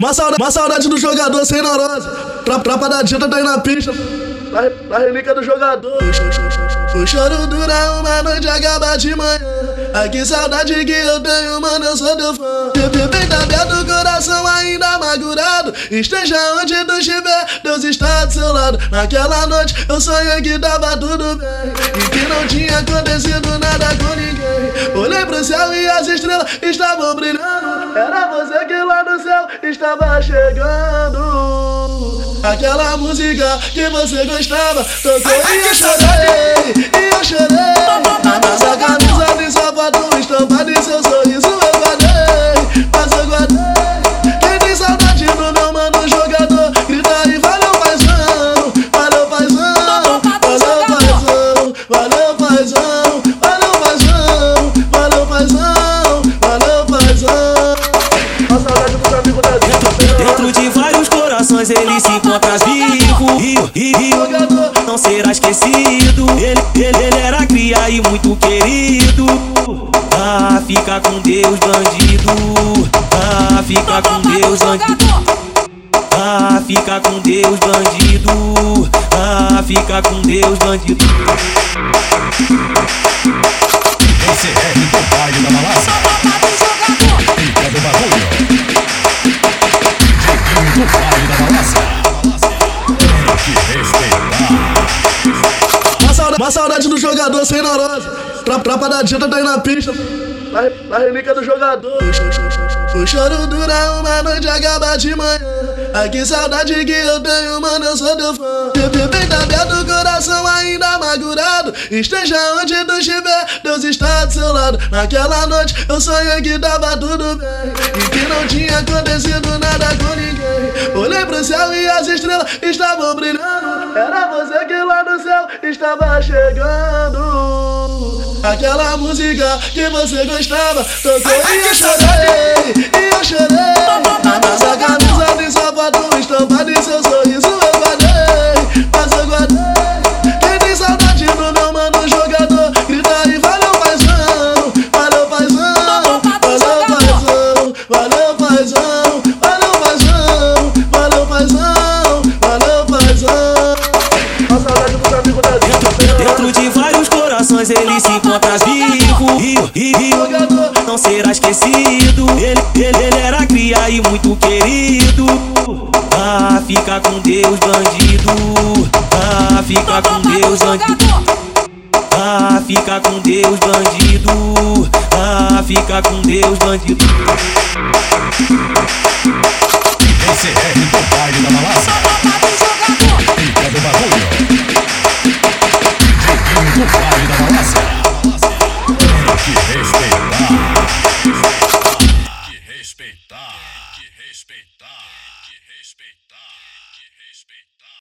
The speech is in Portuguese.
Uma saudade, uma saudade do jogador sem neurose. Tra, trapa da dita tá aí na pista. Na, na relíquia do jogador. O choro dura uma noite, acaba de manhã. Ai que saudade que eu tenho, mano, eu sou teu fã. Bebê tá aberto, coração ainda amargurado. Esteja onde tu estiver, Deus está do seu lado. Naquela noite eu sonhei que tava tudo bem. E que não tinha acontecido nada com ninguém. Olhei pro céu e as estrelas estavam brilhando. Era você que lá no céu estava chegando. Aquela música que você gostava tocou e eu chorei, e eu Dentro de vários corações ele se encontra vivo. Rio, Rio, não será esquecido. Ele, ele, ele era cria e muito querido. Ah, fica com Deus, bandido. Ah, fica com Deus, bandido. Ah, fica com Deus, bandido. Ah, fica com Deus, bandido. Esse Uma saudade do jogador sem neurose. Tra, trapa da dita tá aí na pista. Na, na relíquia do jogador. O choro dura uma noite, acaba de manhã. Ai que saudade que eu tenho, mano, eu sou teu fã. Bebê tá aberto, coração ainda amargurado. Esteja onde tu estiver, Deus está do seu lado. Naquela noite eu sonhei que tava tudo bem. E que não tinha acontecido nada com ninguém. Olhei pro céu e as estrelas estavam brilhando. Era você estava chegando. Aquela música que você gostava tocou e eu chorei, e eu chorei. A nossa camisa de sapato estampada Dentro de vários corações ele se encontra vivo. Rio, Rio, não será esquecido. Ele, ele, ele era cria e muito querido. Ah, fica com Deus, bandido. Ah, fica com Deus, bandido. Ah, fica com Deus, bandido. Ah, fica com Deus, bandido. Esse é do baile da balada. Tem. Que respeitar. Que respeitar. Que respeitar. Que respeitar.